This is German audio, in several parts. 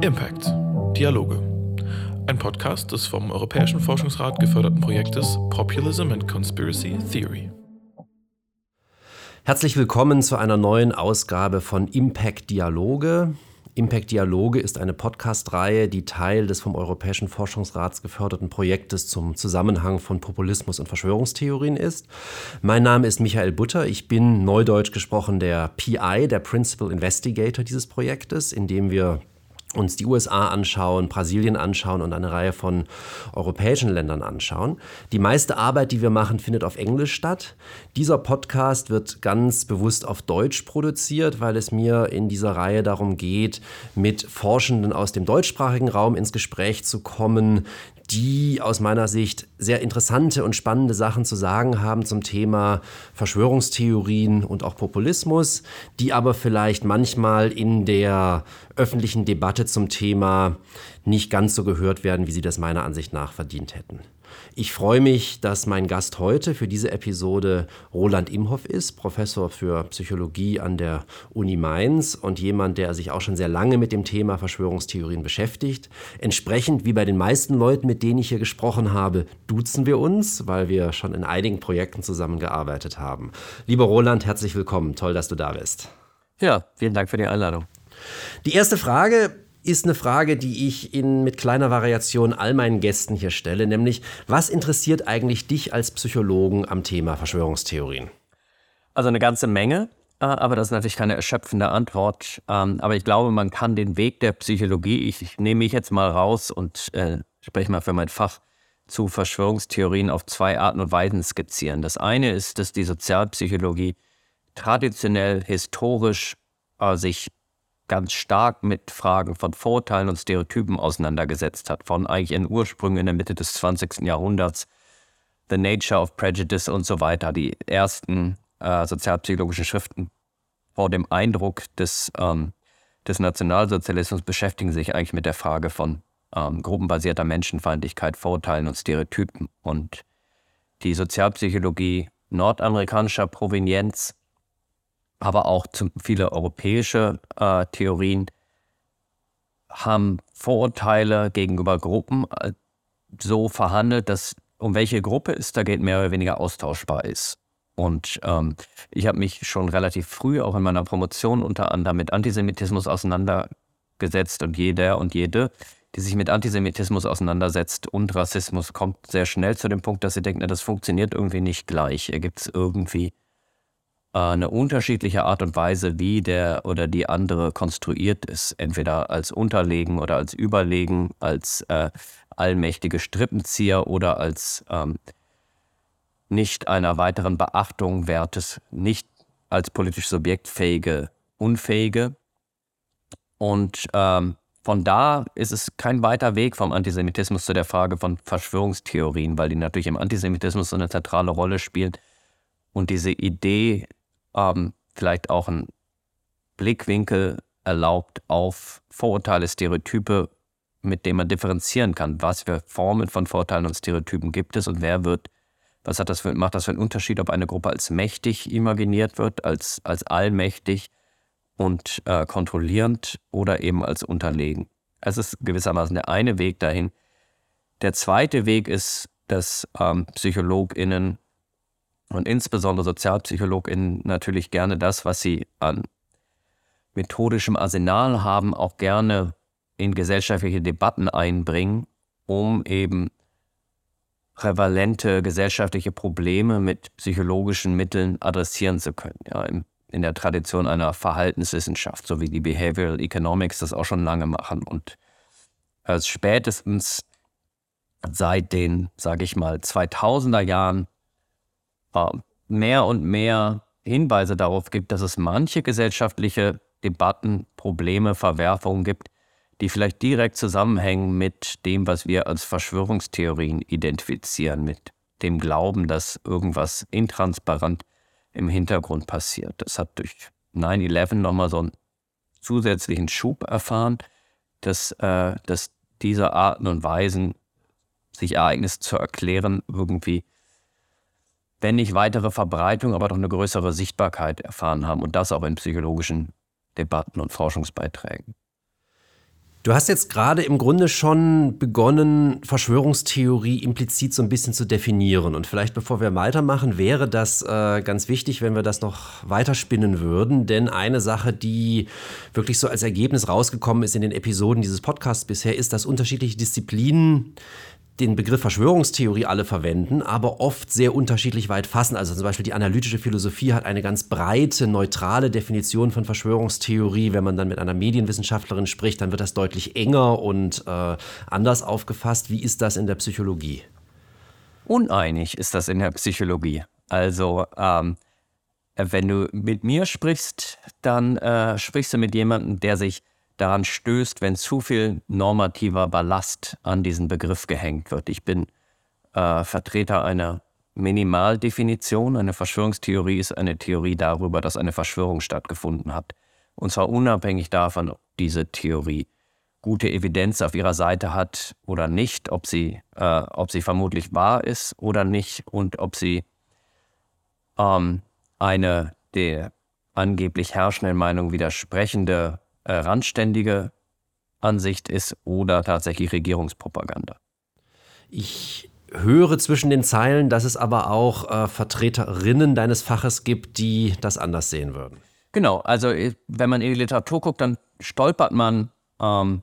Impact. Dialoge. Ein Podcast des vom Europäischen Forschungsrat geförderten Projektes Populism and Conspiracy Theory. Herzlich willkommen zu einer neuen Ausgabe von Impact Dialoge. Impact Dialoge ist eine Podcast-Reihe, die Teil des vom Europäischen Forschungsrats geförderten Projektes zum Zusammenhang von Populismus und Verschwörungstheorien ist. Mein Name ist Michael Butter. Ich bin neudeutsch gesprochen der PI, der Principal Investigator dieses Projektes, in dem wir uns die USA anschauen, Brasilien anschauen und eine Reihe von europäischen Ländern anschauen. Die meiste Arbeit, die wir machen, findet auf Englisch statt. Dieser Podcast wird ganz bewusst auf Deutsch produziert, weil es mir in dieser Reihe darum geht, mit Forschenden aus dem deutschsprachigen Raum ins Gespräch zu kommen, die aus meiner Sicht sehr interessante und spannende Sachen zu sagen haben zum Thema Verschwörungstheorien und auch Populismus, die aber vielleicht manchmal in der öffentlichen Debatte zum Thema nicht ganz so gehört werden, wie sie das meiner Ansicht nach verdient hätten. Ich freue mich, dass mein Gast heute für diese Episode Roland Imhoff ist, Professor für Psychologie an der Uni Mainz und jemand, der sich auch schon sehr lange mit dem Thema Verschwörungstheorien beschäftigt. Entsprechend wie bei den meisten Leuten, mit denen ich hier gesprochen habe, duzen wir uns, weil wir schon in einigen Projekten zusammengearbeitet haben. Lieber Roland, herzlich willkommen. Toll, dass du da bist. Ja, vielen Dank für die Einladung. Die erste Frage ist eine Frage, die ich in, mit kleiner Variation all meinen Gästen hier stelle, nämlich was interessiert eigentlich dich als Psychologen am Thema Verschwörungstheorien? Also eine ganze Menge, äh, aber das ist natürlich keine erschöpfende Antwort. Ähm, aber ich glaube, man kann den Weg der Psychologie, ich, ich nehme mich jetzt mal raus und äh, spreche mal für mein Fach zu Verschwörungstheorien auf zwei Arten und Weisen skizzieren. Das eine ist, dass die Sozialpsychologie traditionell, historisch äh, sich ganz stark mit Fragen von Vorurteilen und Stereotypen auseinandergesetzt hat, von eigentlich ihren Ursprüngen in der Mitte des 20. Jahrhunderts, The Nature of Prejudice und so weiter, die ersten äh, sozialpsychologischen Schriften vor dem Eindruck des, ähm, des Nationalsozialismus beschäftigen sich eigentlich mit der Frage von ähm, gruppenbasierter Menschenfeindlichkeit, Vorurteilen und Stereotypen. Und die Sozialpsychologie nordamerikanischer Provenienz aber auch viele europäische äh, Theorien haben Vorurteile gegenüber Gruppen äh, so verhandelt, dass um welche Gruppe es da geht, mehr oder weniger austauschbar ist. Und ähm, ich habe mich schon relativ früh, auch in meiner Promotion unter anderem mit Antisemitismus auseinandergesetzt und jeder und jede, die sich mit Antisemitismus auseinandersetzt und Rassismus, kommt sehr schnell zu dem Punkt, dass sie denkt, na, das funktioniert irgendwie nicht gleich. Hier gibt es irgendwie eine unterschiedliche Art und Weise, wie der oder die andere konstruiert ist, entweder als Unterlegen oder als Überlegen, als äh, allmächtige Strippenzieher oder als ähm, nicht einer weiteren Beachtung wertes, nicht als politisch subjektfähige Unfähige. Und ähm, von da ist es kein weiter Weg vom Antisemitismus zu der Frage von Verschwörungstheorien, weil die natürlich im Antisemitismus so eine zentrale Rolle spielen. Und diese Idee ähm, vielleicht auch einen Blickwinkel erlaubt auf Vorurteile, Stereotype, mit denen man differenzieren kann. Was für Formen von Vorurteilen und Stereotypen gibt es und wer wird, was hat das für, macht das für einen Unterschied, ob eine Gruppe als mächtig imaginiert wird, als, als allmächtig und äh, kontrollierend oder eben als unterlegen. Es ist gewissermaßen der eine Weg dahin. Der zweite Weg ist, dass ähm, PsychologInnen und insbesondere SozialpsychologInnen natürlich gerne das, was sie an methodischem Arsenal haben, auch gerne in gesellschaftliche Debatten einbringen, um eben prävalente gesellschaftliche Probleme mit psychologischen Mitteln adressieren zu können. Ja, in, in der Tradition einer Verhaltenswissenschaft, so wie die Behavioral Economics das auch schon lange machen. Und als spätestens seit den, sage ich mal, 2000er Jahren mehr und mehr Hinweise darauf gibt, dass es manche gesellschaftliche Debatten, Probleme, Verwerfungen gibt, die vielleicht direkt zusammenhängen mit dem, was wir als Verschwörungstheorien identifizieren, mit dem Glauben, dass irgendwas intransparent im Hintergrund passiert. Das hat durch 9-11 nochmal so einen zusätzlichen Schub erfahren, dass, äh, dass diese Arten und Weisen, sich Ereignisse zu erklären, irgendwie wenn nicht weitere Verbreitung, aber doch eine größere Sichtbarkeit erfahren haben und das auch in psychologischen Debatten und Forschungsbeiträgen. Du hast jetzt gerade im Grunde schon begonnen, Verschwörungstheorie implizit so ein bisschen zu definieren. Und vielleicht bevor wir weitermachen, wäre das äh, ganz wichtig, wenn wir das noch weiterspinnen würden. Denn eine Sache, die wirklich so als Ergebnis rausgekommen ist in den Episoden dieses Podcasts bisher, ist, dass unterschiedliche Disziplinen den Begriff Verschwörungstheorie alle verwenden, aber oft sehr unterschiedlich weit fassen. Also zum Beispiel die analytische Philosophie hat eine ganz breite, neutrale Definition von Verschwörungstheorie. Wenn man dann mit einer Medienwissenschaftlerin spricht, dann wird das deutlich enger und äh, anders aufgefasst. Wie ist das in der Psychologie? Uneinig ist das in der Psychologie. Also ähm, wenn du mit mir sprichst, dann äh, sprichst du mit jemandem, der sich daran stößt, wenn zu viel normativer Ballast an diesen Begriff gehängt wird. Ich bin äh, Vertreter einer Minimaldefinition. Eine Verschwörungstheorie ist eine Theorie darüber, dass eine Verschwörung stattgefunden hat. Und zwar unabhängig davon, ob diese Theorie gute Evidenz auf ihrer Seite hat oder nicht, ob sie, äh, ob sie vermutlich wahr ist oder nicht und ob sie ähm, eine der angeblich herrschenden Meinung widersprechende äh, randständige Ansicht ist oder tatsächlich Regierungspropaganda. Ich höre zwischen den Zeilen, dass es aber auch äh, Vertreterinnen deines Faches gibt, die das anders sehen würden. Genau, also äh, wenn man in die Literatur guckt, dann stolpert man ähm,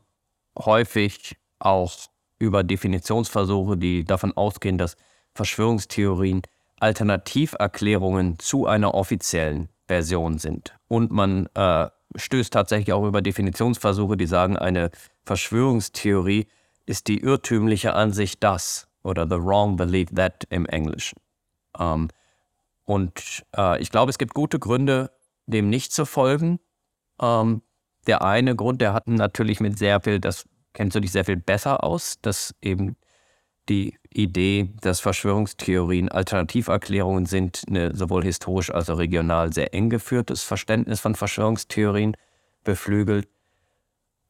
häufig auch über Definitionsversuche, die davon ausgehen, dass Verschwörungstheorien Alternativerklärungen zu einer offiziellen Version sind. Und man äh, stößt tatsächlich auch über Definitionsversuche, die sagen, eine Verschwörungstheorie ist die irrtümliche Ansicht das oder the wrong belief that im Englischen. Ähm, und äh, ich glaube, es gibt gute Gründe, dem nicht zu folgen. Ähm, der eine Grund, der hat natürlich mit sehr viel, das kennst du dich sehr viel besser aus, dass eben die Idee, dass Verschwörungstheorien Alternativerklärungen sind, eine sowohl historisch als auch regional sehr eng geführtes Verständnis von Verschwörungstheorien beflügelt.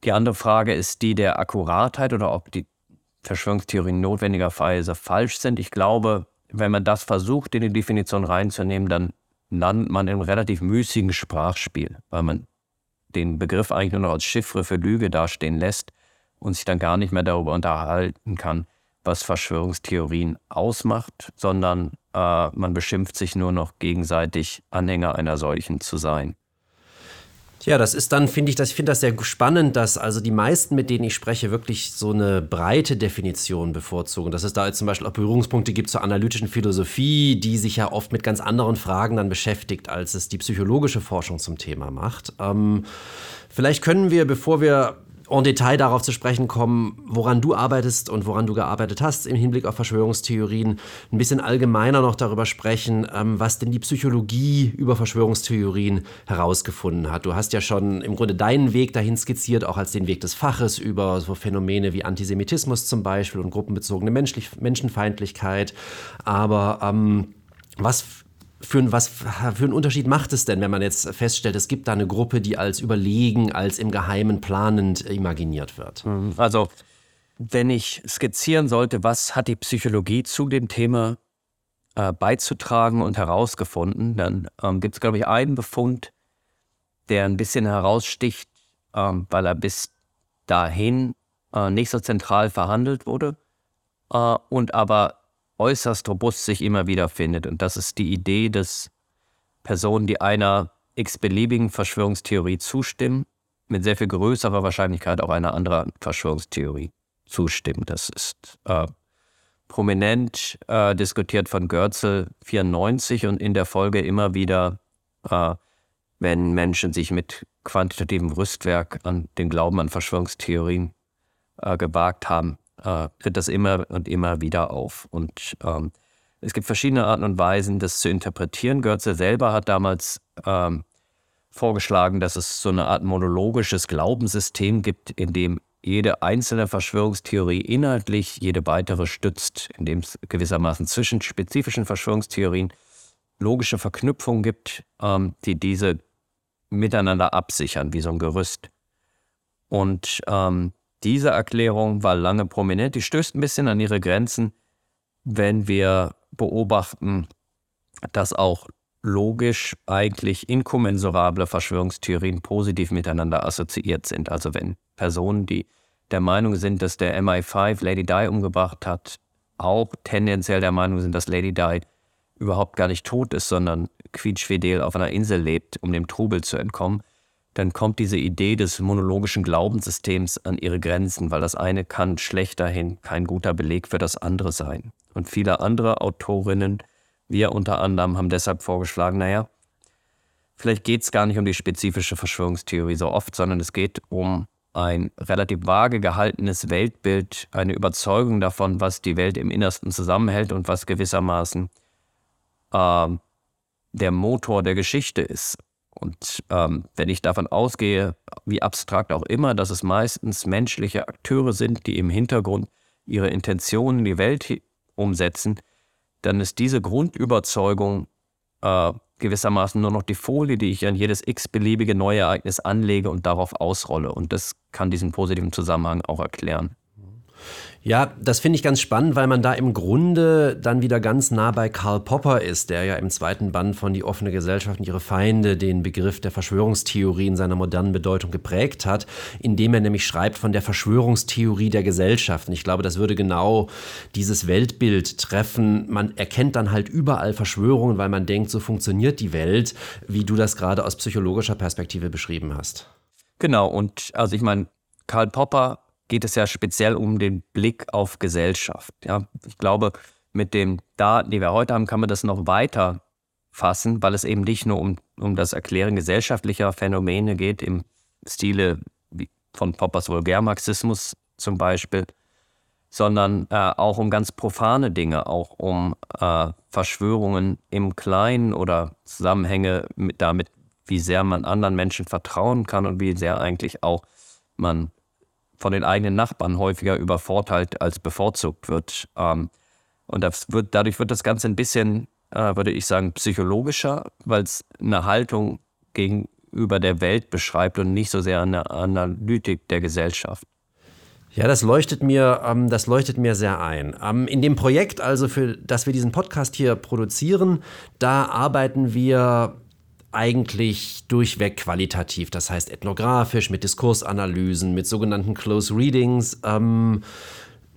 Die andere Frage ist die der Akkuratheit oder ob die Verschwörungstheorien notwendigerweise falsch sind. Ich glaube, wenn man das versucht, in die Definition reinzunehmen, dann landet man im relativ müßigen Sprachspiel, weil man den Begriff eigentlich nur noch als Chiffre für Lüge dastehen lässt und sich dann gar nicht mehr darüber unterhalten kann, was Verschwörungstheorien ausmacht, sondern äh, man beschimpft sich nur noch gegenseitig, Anhänger einer solchen zu sein. Ja, das ist dann, finde ich, das, ich finde das sehr spannend, dass also die meisten, mit denen ich spreche, wirklich so eine breite Definition bevorzugen. Dass es da jetzt zum Beispiel auch Berührungspunkte gibt zur analytischen Philosophie, die sich ja oft mit ganz anderen Fragen dann beschäftigt, als es die psychologische Forschung zum Thema macht. Ähm, vielleicht können wir, bevor wir en Detail darauf zu sprechen kommen, woran du arbeitest und woran du gearbeitet hast im Hinblick auf Verschwörungstheorien, ein bisschen allgemeiner noch darüber sprechen, ähm, was denn die Psychologie über Verschwörungstheorien herausgefunden hat. Du hast ja schon im Grunde deinen Weg dahin skizziert, auch als den Weg des Faches über so Phänomene wie Antisemitismus zum Beispiel und gruppenbezogene Menschlich Menschenfeindlichkeit. Aber ähm, was für, was für einen Unterschied macht es denn, wenn man jetzt feststellt, es gibt da eine Gruppe, die als überlegen, als im Geheimen planend imaginiert wird? Mhm. Also, wenn ich skizzieren sollte, was hat die Psychologie zu dem Thema äh, beizutragen und herausgefunden, dann ähm, gibt es, glaube ich, einen Befund, der ein bisschen heraussticht, ähm, weil er bis dahin äh, nicht so zentral verhandelt wurde äh, und aber äußerst robust sich immer wieder findet. Und das ist die Idee, dass Personen, die einer x-beliebigen Verschwörungstheorie zustimmen, mit sehr viel größerer Wahrscheinlichkeit auch einer anderen Verschwörungstheorie zustimmen. Das ist äh, prominent äh, diskutiert von Görzel 94 und in der Folge immer wieder, äh, wenn Menschen sich mit quantitativem Rüstwerk an den Glauben an Verschwörungstheorien äh, gewagt haben, äh, tritt das immer und immer wieder auf. Und ähm, es gibt verschiedene Arten und Weisen, das zu interpretieren. Goethe selber hat damals ähm, vorgeschlagen, dass es so eine Art monologisches Glaubenssystem gibt, in dem jede einzelne Verschwörungstheorie inhaltlich jede weitere stützt, in dem es gewissermaßen zwischen spezifischen Verschwörungstheorien logische Verknüpfungen gibt, ähm, die diese miteinander absichern, wie so ein Gerüst. Und ähm, diese Erklärung war lange prominent. Die stößt ein bisschen an ihre Grenzen, wenn wir beobachten, dass auch logisch eigentlich inkommensurable Verschwörungstheorien positiv miteinander assoziiert sind. Also wenn Personen, die der Meinung sind, dass der MI5 Lady Di umgebracht hat, auch tendenziell der Meinung sind, dass Lady Di überhaupt gar nicht tot ist, sondern quietschfidel auf einer Insel lebt, um dem Trubel zu entkommen, dann kommt diese Idee des monologischen Glaubenssystems an ihre Grenzen, weil das eine kann schlechterdhin kein guter Beleg für das andere sein. Und viele andere Autorinnen, wir unter anderem, haben deshalb vorgeschlagen, naja, vielleicht geht es gar nicht um die spezifische Verschwörungstheorie so oft, sondern es geht um ein relativ vage gehaltenes Weltbild, eine Überzeugung davon, was die Welt im Innersten zusammenhält und was gewissermaßen äh, der Motor der Geschichte ist. Und ähm, wenn ich davon ausgehe, wie abstrakt auch immer, dass es meistens menschliche Akteure sind, die im Hintergrund ihre Intentionen in die Welt umsetzen, dann ist diese Grundüberzeugung äh, gewissermaßen nur noch die Folie, die ich an jedes x-beliebige neue Ereignis anlege und darauf ausrolle. Und das kann diesen positiven Zusammenhang auch erklären. Ja, das finde ich ganz spannend, weil man da im Grunde dann wieder ganz nah bei Karl Popper ist, der ja im zweiten Band von Die offene Gesellschaft und ihre Feinde den Begriff der Verschwörungstheorie in seiner modernen Bedeutung geprägt hat, indem er nämlich schreibt von der Verschwörungstheorie der Gesellschaft. Und ich glaube, das würde genau dieses Weltbild treffen. Man erkennt dann halt überall Verschwörungen, weil man denkt, so funktioniert die Welt, wie du das gerade aus psychologischer Perspektive beschrieben hast. Genau, und also ich meine, Karl Popper geht es ja speziell um den Blick auf Gesellschaft. Ja, ich glaube, mit den Daten, die wir heute haben, kann man das noch weiter fassen, weil es eben nicht nur um, um das Erklären gesellschaftlicher Phänomene geht, im Stile von Poppers Vulgärmarxismus zum Beispiel, sondern äh, auch um ganz profane Dinge, auch um äh, Verschwörungen im Kleinen oder Zusammenhänge mit, damit, wie sehr man anderen Menschen vertrauen kann und wie sehr eigentlich auch man von den eigenen Nachbarn häufiger übervorteilt als bevorzugt wird. Ähm, und wird, dadurch wird das Ganze ein bisschen, äh, würde ich sagen, psychologischer, weil es eine Haltung gegenüber der Welt beschreibt und nicht so sehr eine Analytik der Gesellschaft. Ja, das leuchtet mir, ähm, das leuchtet mir sehr ein. Ähm, in dem Projekt, also für das wir diesen Podcast hier produzieren, da arbeiten wir eigentlich durchweg qualitativ, das heißt ethnografisch, mit Diskursanalysen, mit sogenannten Close Readings. Ähm,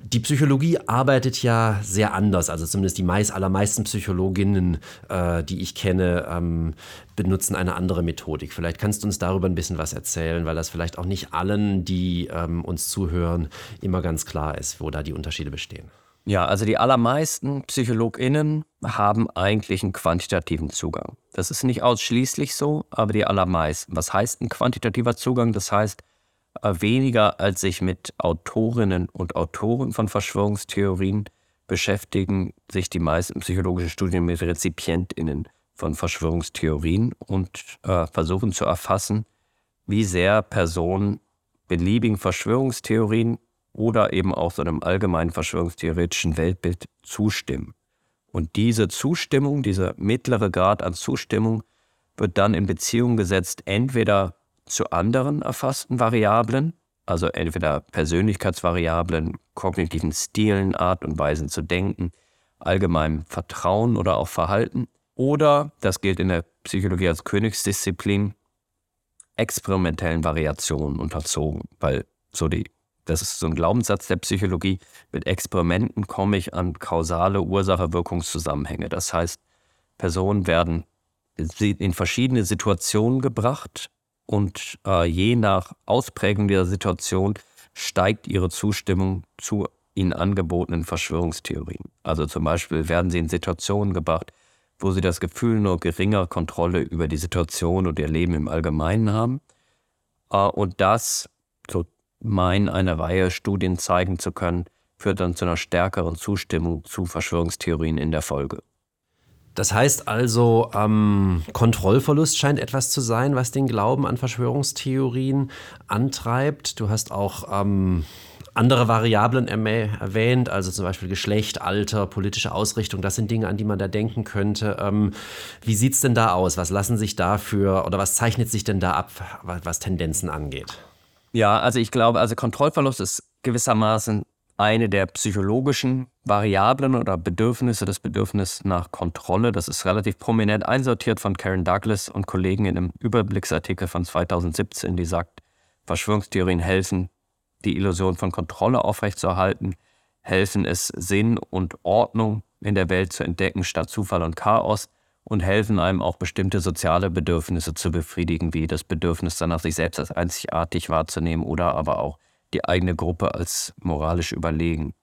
die Psychologie arbeitet ja sehr anders, also zumindest die meist, allermeisten Psychologinnen, äh, die ich kenne, ähm, benutzen eine andere Methodik. Vielleicht kannst du uns darüber ein bisschen was erzählen, weil das vielleicht auch nicht allen, die ähm, uns zuhören, immer ganz klar ist, wo da die Unterschiede bestehen. Ja, also die allermeisten PsychologInnen haben eigentlich einen quantitativen Zugang. Das ist nicht ausschließlich so, aber die allermeisten. Was heißt ein quantitativer Zugang? Das heißt, äh, weniger als sich mit Autorinnen und Autoren von Verschwörungstheorien beschäftigen sich die meisten psychologischen Studien mit RezipientInnen von Verschwörungstheorien und äh, versuchen zu erfassen, wie sehr Personen beliebigen Verschwörungstheorien oder eben auch so einem allgemeinen verschwörungstheoretischen Weltbild zustimmen. Und diese Zustimmung, dieser mittlere Grad an Zustimmung wird dann in Beziehung gesetzt entweder zu anderen erfassten Variablen, also entweder Persönlichkeitsvariablen, kognitiven Stilen, Art und Weisen zu denken, allgemeinem Vertrauen oder auch Verhalten, oder, das gilt in der Psychologie als Königsdisziplin, experimentellen Variationen unterzogen, weil so die das ist so ein Glaubenssatz der Psychologie, mit Experimenten komme ich an kausale Ursache-Wirkungszusammenhänge. Das heißt, Personen werden in verschiedene Situationen gebracht und äh, je nach Ausprägung dieser Situation steigt ihre Zustimmung zu ihnen angebotenen Verschwörungstheorien. Also zum Beispiel werden sie in Situationen gebracht, wo sie das Gefühl nur geringer Kontrolle über die Situation und ihr Leben im Allgemeinen haben. Äh, und das, meinen, eine Reihe Studien zeigen zu können, führt dann zu einer stärkeren Zustimmung zu Verschwörungstheorien in der Folge. Das heißt also, ähm, Kontrollverlust scheint etwas zu sein, was den Glauben an Verschwörungstheorien antreibt. Du hast auch ähm, andere Variablen erwähnt, also zum Beispiel Geschlecht, Alter, politische Ausrichtung. Das sind Dinge, an die man da denken könnte. Ähm, wie sieht es denn da aus? Was lassen sich dafür oder was zeichnet sich denn da ab, was Tendenzen angeht? Ja, also ich glaube, also Kontrollverlust ist gewissermaßen eine der psychologischen Variablen oder Bedürfnisse, das Bedürfnis nach Kontrolle. Das ist relativ prominent einsortiert von Karen Douglas und Kollegen in einem Überblicksartikel von 2017, die sagt, Verschwörungstheorien helfen, die Illusion von Kontrolle aufrechtzuerhalten, helfen es, Sinn und Ordnung in der Welt zu entdecken statt Zufall und Chaos und helfen einem auch bestimmte soziale Bedürfnisse zu befriedigen, wie das Bedürfnis danach, sich selbst als einzigartig wahrzunehmen oder aber auch die eigene Gruppe als moralisch überlegen.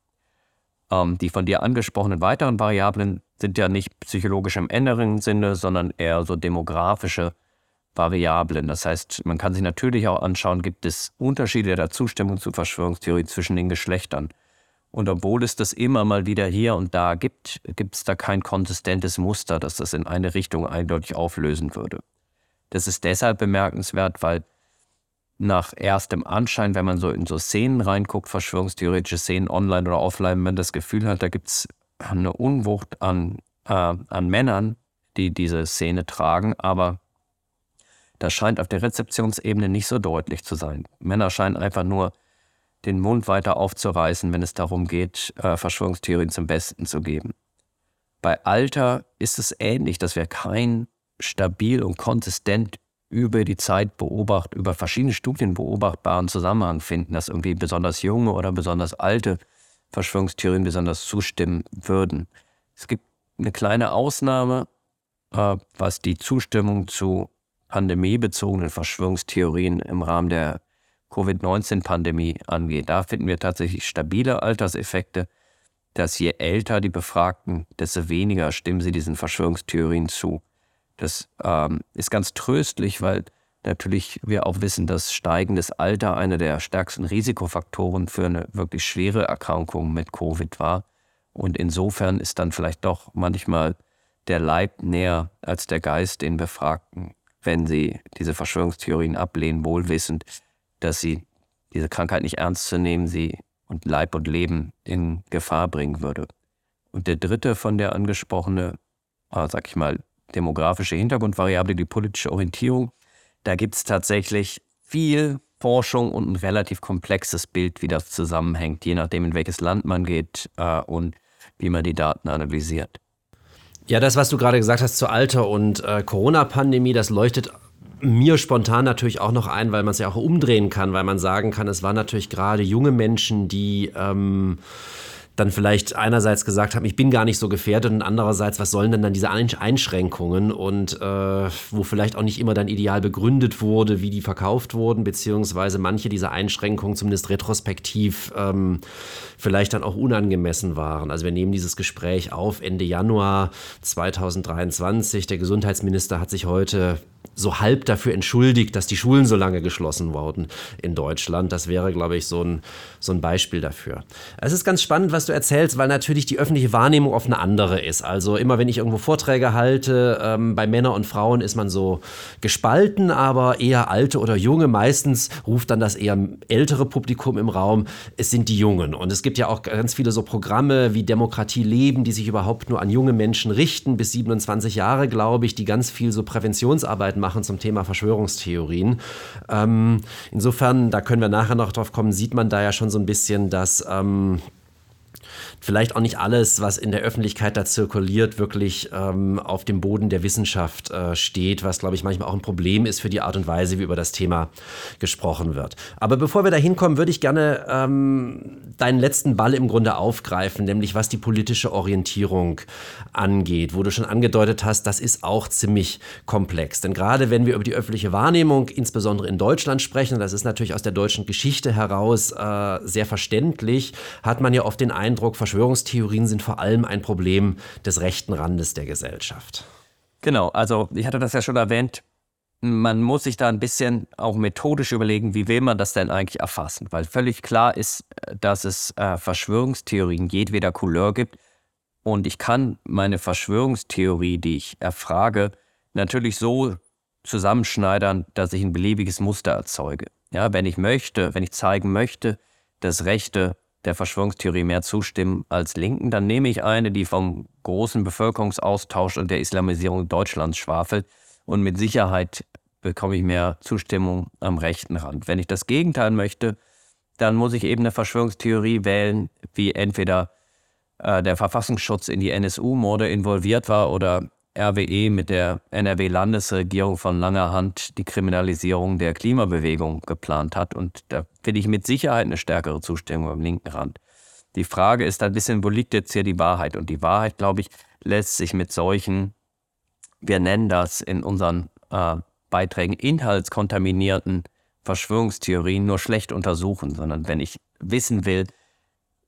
Ähm, die von dir angesprochenen weiteren Variablen sind ja nicht psychologisch im engeren Sinne, sondern eher so demografische Variablen. Das heißt, man kann sich natürlich auch anschauen, gibt es Unterschiede der Zustimmung zu Verschwörungstheorien zwischen den Geschlechtern. Und obwohl es das immer mal wieder hier und da gibt, gibt es da kein konsistentes Muster, das das in eine Richtung eindeutig auflösen würde. Das ist deshalb bemerkenswert, weil nach erstem Anschein, wenn man so in so Szenen reinguckt, verschwörungstheoretische Szenen online oder offline, man das Gefühl hat, da gibt es eine Unwucht an, äh, an Männern, die diese Szene tragen, aber das scheint auf der Rezeptionsebene nicht so deutlich zu sein. Männer scheinen einfach nur den Mund weiter aufzureißen, wenn es darum geht, äh, Verschwörungstheorien zum Besten zu geben. Bei Alter ist es ähnlich, dass wir kein stabil und konsistent über die Zeit beobacht, über verschiedene Studien beobachtbaren Zusammenhang finden, dass irgendwie besonders junge oder besonders alte Verschwörungstheorien besonders zustimmen würden. Es gibt eine kleine Ausnahme, äh, was die Zustimmung zu pandemiebezogenen Verschwörungstheorien im Rahmen der Covid-19-Pandemie angeht. Da finden wir tatsächlich stabile Alterseffekte, dass je älter die Befragten, desto weniger stimmen sie diesen Verschwörungstheorien zu. Das ähm, ist ganz tröstlich, weil natürlich wir auch wissen, dass steigendes Alter einer der stärksten Risikofaktoren für eine wirklich schwere Erkrankung mit Covid war. Und insofern ist dann vielleicht doch manchmal der Leib näher als der Geist den Befragten, wenn sie diese Verschwörungstheorien ablehnen, wohlwissend, dass sie diese Krankheit nicht ernst zu nehmen, sie und Leib und Leben in Gefahr bringen würde. Und der dritte von der angesprochene, äh, sag ich mal, demografische Hintergrundvariable, die politische Orientierung. Da gibt es tatsächlich viel Forschung und ein relativ komplexes Bild, wie das zusammenhängt, je nachdem, in welches Land man geht äh, und wie man die Daten analysiert. Ja, das, was du gerade gesagt hast zur Alter- und äh, Corona-Pandemie, das leuchtet mir spontan natürlich auch noch ein, weil man es ja auch umdrehen kann, weil man sagen kann, es waren natürlich gerade junge Menschen, die ähm, dann vielleicht einerseits gesagt haben, ich bin gar nicht so gefährdet und andererseits, was sollen denn dann diese Einschränkungen und äh, wo vielleicht auch nicht immer dann ideal begründet wurde, wie die verkauft wurden, beziehungsweise manche dieser Einschränkungen zumindest retrospektiv ähm, vielleicht dann auch unangemessen waren. Also wir nehmen dieses Gespräch auf Ende Januar 2023. Der Gesundheitsminister hat sich heute so halb dafür entschuldigt, dass die Schulen so lange geschlossen wurden in Deutschland. Das wäre, glaube ich, so ein, so ein Beispiel dafür. Es ist ganz spannend, was du erzählst, weil natürlich die öffentliche Wahrnehmung oft eine andere ist. Also immer, wenn ich irgendwo Vorträge halte, ähm, bei Männern und Frauen ist man so gespalten, aber eher alte oder junge. Meistens ruft dann das eher ältere Publikum im Raum, es sind die Jungen. Und es gibt ja auch ganz viele so Programme wie Demokratie leben, die sich überhaupt nur an junge Menschen richten, bis 27 Jahre, glaube ich, die ganz viel so Präventionsarbeit machen zum Thema Verschwörungstheorien. Ähm, insofern, da können wir nachher noch drauf kommen, sieht man da ja schon so ein bisschen, dass ähm, vielleicht auch nicht alles, was in der Öffentlichkeit da zirkuliert, wirklich ähm, auf dem Boden der Wissenschaft äh, steht, was, glaube ich, manchmal auch ein Problem ist für die Art und Weise, wie über das Thema gesprochen wird. Aber bevor wir da hinkommen, würde ich gerne ähm, deinen letzten Ball im Grunde aufgreifen, nämlich was die politische Orientierung angeht, wo du schon angedeutet hast, das ist auch ziemlich komplex. Denn gerade wenn wir über die öffentliche Wahrnehmung, insbesondere in Deutschland sprechen, das ist natürlich aus der deutschen Geschichte heraus äh, sehr verständlich, hat man ja oft den Eindruck, Verschwörungstheorien sind vor allem ein Problem des rechten Randes der Gesellschaft. Genau, also ich hatte das ja schon erwähnt, man muss sich da ein bisschen auch methodisch überlegen, wie will man das denn eigentlich erfassen? Weil völlig klar ist, dass es äh, Verschwörungstheorien jedweder Couleur gibt. Und ich kann meine Verschwörungstheorie, die ich erfrage, natürlich so zusammenschneidern, dass ich ein beliebiges Muster erzeuge. Ja, wenn ich möchte, wenn ich zeigen möchte, dass Rechte der Verschwörungstheorie mehr zustimmen als Linken, dann nehme ich eine, die vom großen Bevölkerungsaustausch und der Islamisierung Deutschlands schwafelt und mit Sicherheit bekomme ich mehr Zustimmung am rechten Rand. Wenn ich das Gegenteil möchte, dann muss ich eben eine Verschwörungstheorie wählen, wie entweder äh, der Verfassungsschutz in die NSU-Morde involviert war oder RWE mit der NRW-Landesregierung von langer Hand die Kriminalisierung der Klimabewegung geplant hat. Und da finde ich mit Sicherheit eine stärkere Zustimmung am linken Rand. Die Frage ist ein bisschen, wo liegt jetzt hier die Wahrheit? Und die Wahrheit, glaube ich, lässt sich mit solchen, wir nennen das in unseren äh, Beiträgen inhaltskontaminierten Verschwörungstheorien nur schlecht untersuchen, sondern wenn ich wissen will,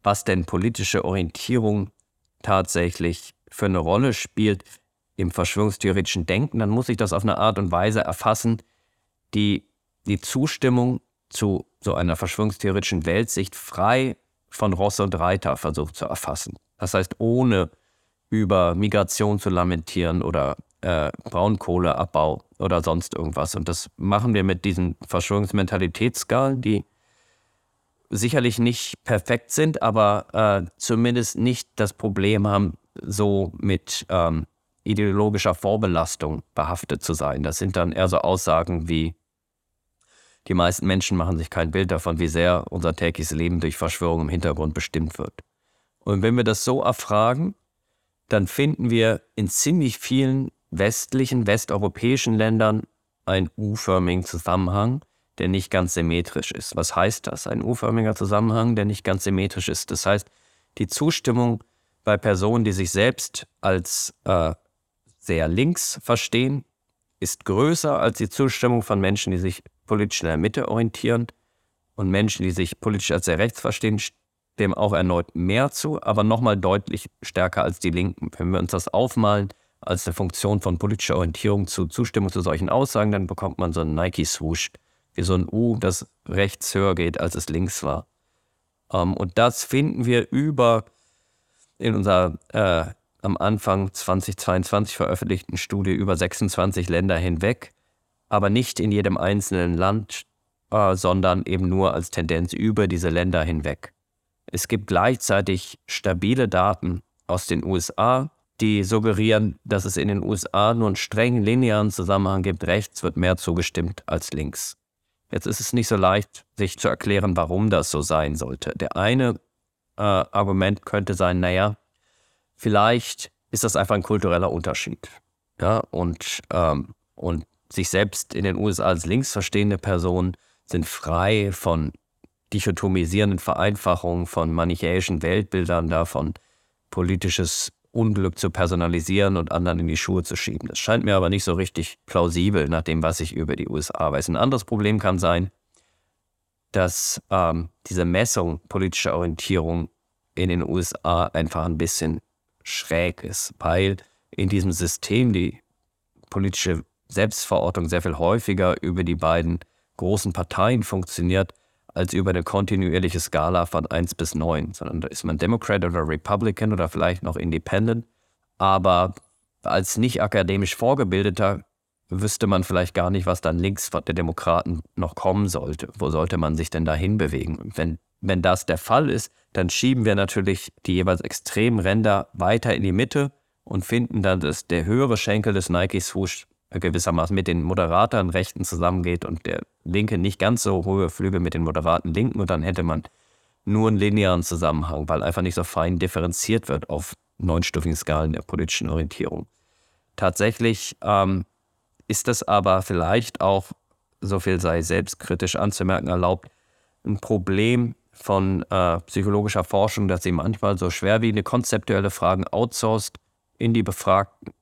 was denn politische Orientierung tatsächlich für eine Rolle spielt im verschwörungstheoretischen Denken, dann muss ich das auf eine Art und Weise erfassen, die die Zustimmung zu so einer verschwörungstheoretischen Weltsicht frei von Ross und Reiter versucht zu erfassen. Das heißt, ohne über Migration zu lamentieren oder äh, Braunkohleabbau oder sonst irgendwas. Und das machen wir mit diesen Verschwörungsmentalitätsskalen, die sicherlich nicht perfekt sind, aber äh, zumindest nicht das Problem haben, so mit ähm, ideologischer Vorbelastung behaftet zu sein. Das sind dann eher so Aussagen wie, die meisten Menschen machen sich kein Bild davon, wie sehr unser tägliches Leben durch Verschwörung im Hintergrund bestimmt wird. Und wenn wir das so erfragen, dann finden wir in ziemlich vielen westlichen, westeuropäischen Ländern einen U-förmigen Zusammenhang, der nicht ganz symmetrisch ist. Was heißt das? Ein U-förmiger Zusammenhang, der nicht ganz symmetrisch ist. Das heißt, die Zustimmung bei Personen, die sich selbst als äh, sehr links verstehen, ist größer als die Zustimmung von Menschen, die sich politisch in der Mitte orientieren. Und Menschen, die sich politisch als sehr rechts verstehen, dem auch erneut mehr zu, aber nochmal deutlich stärker als die Linken. Wenn wir uns das aufmalen, als eine Funktion von politischer Orientierung zu Zustimmung zu solchen Aussagen, dann bekommt man so einen Nike-Swoosh, wie so ein U, das rechts höher geht, als es links war. Ähm, und das finden wir über in unserer äh, am Anfang 2022 veröffentlichten Studie über 26 Länder hinweg, aber nicht in jedem einzelnen Land, äh, sondern eben nur als Tendenz über diese Länder hinweg. Es gibt gleichzeitig stabile Daten aus den USA, die suggerieren, dass es in den USA nur einen strengen linearen Zusammenhang gibt. Rechts wird mehr zugestimmt als links. Jetzt ist es nicht so leicht, sich zu erklären, warum das so sein sollte. Der eine äh, Argument könnte sein, naja, vielleicht ist das einfach ein kultureller Unterschied. Ja, und, ähm, und sich selbst in den USA als links verstehende Personen sind frei von dichotomisierenden Vereinfachungen, von manichäischen Weltbildern, davon politisches Unglück zu personalisieren und anderen in die Schuhe zu schieben. Das scheint mir aber nicht so richtig plausibel nach dem, was ich über die USA weiß. Ein anderes Problem kann sein, dass ähm, diese Messung politischer Orientierung in den USA einfach ein bisschen schräg ist, weil in diesem System die politische Selbstverortung sehr viel häufiger über die beiden großen Parteien funktioniert, als über eine kontinuierliche Skala von 1 bis 9, sondern da ist man Democrat oder Republican oder vielleicht noch Independent. Aber als nicht akademisch Vorgebildeter wüsste man vielleicht gar nicht, was dann links der Demokraten noch kommen sollte. Wo sollte man sich denn dahin bewegen? Wenn, wenn das der Fall ist, dann schieben wir natürlich die jeweils extremen Ränder weiter in die Mitte und finden dann, dass der höhere Schenkel des Nike-Swoosh gewissermaßen mit den moderaten Rechten zusammengeht und der Linke nicht ganz so hohe Flügel mit den moderaten Linken und dann hätte man nur einen linearen Zusammenhang, weil einfach nicht so fein differenziert wird auf neunstufigen Skalen der politischen Orientierung. Tatsächlich ähm, ist das aber vielleicht auch, so viel sei selbstkritisch anzumerken erlaubt, ein Problem von äh, psychologischer Forschung, dass sie manchmal so schwerwiegende konzeptuelle Fragen outsourced in die Befragten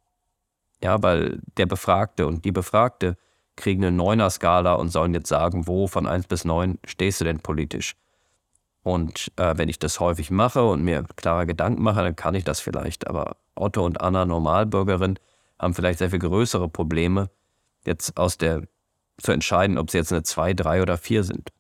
ja, weil der Befragte und die Befragte kriegen eine Neuner-Skala und sollen jetzt sagen, wo von 1 bis 9 stehst du denn politisch? Und äh, wenn ich das häufig mache und mir klare Gedanken mache, dann kann ich das vielleicht. Aber Otto und Anna, Normalbürgerin, haben vielleicht sehr viel größere Probleme, jetzt aus der zu entscheiden, ob sie jetzt eine 2, 3 oder 4 sind.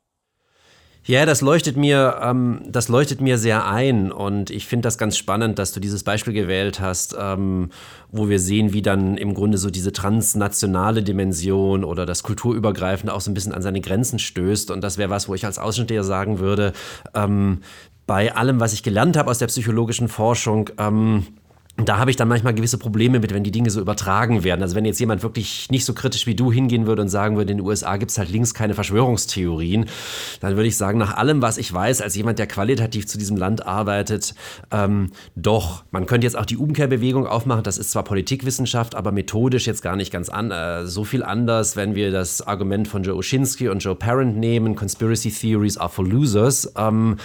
Ja, das leuchtet mir, ähm, das leuchtet mir sehr ein und ich finde das ganz spannend, dass du dieses Beispiel gewählt hast, ähm, wo wir sehen, wie dann im Grunde so diese transnationale Dimension oder das Kulturübergreifende auch so ein bisschen an seine Grenzen stößt und das wäre was, wo ich als Außensteher sagen würde, ähm, bei allem, was ich gelernt habe aus der psychologischen Forschung, ähm, da habe ich dann manchmal gewisse Probleme mit, wenn die Dinge so übertragen werden. Also wenn jetzt jemand wirklich nicht so kritisch wie du hingehen würde und sagen würde, in den USA gibt es halt links keine Verschwörungstheorien, dann würde ich sagen, nach allem, was ich weiß, als jemand, der qualitativ zu diesem Land arbeitet, ähm, doch. Man könnte jetzt auch die Umkehrbewegung aufmachen. Das ist zwar Politikwissenschaft, aber methodisch jetzt gar nicht ganz an, äh, so viel anders, wenn wir das Argument von Joe Oshinsky und Joe Parent nehmen, Conspiracy Theories are for losers, ähm,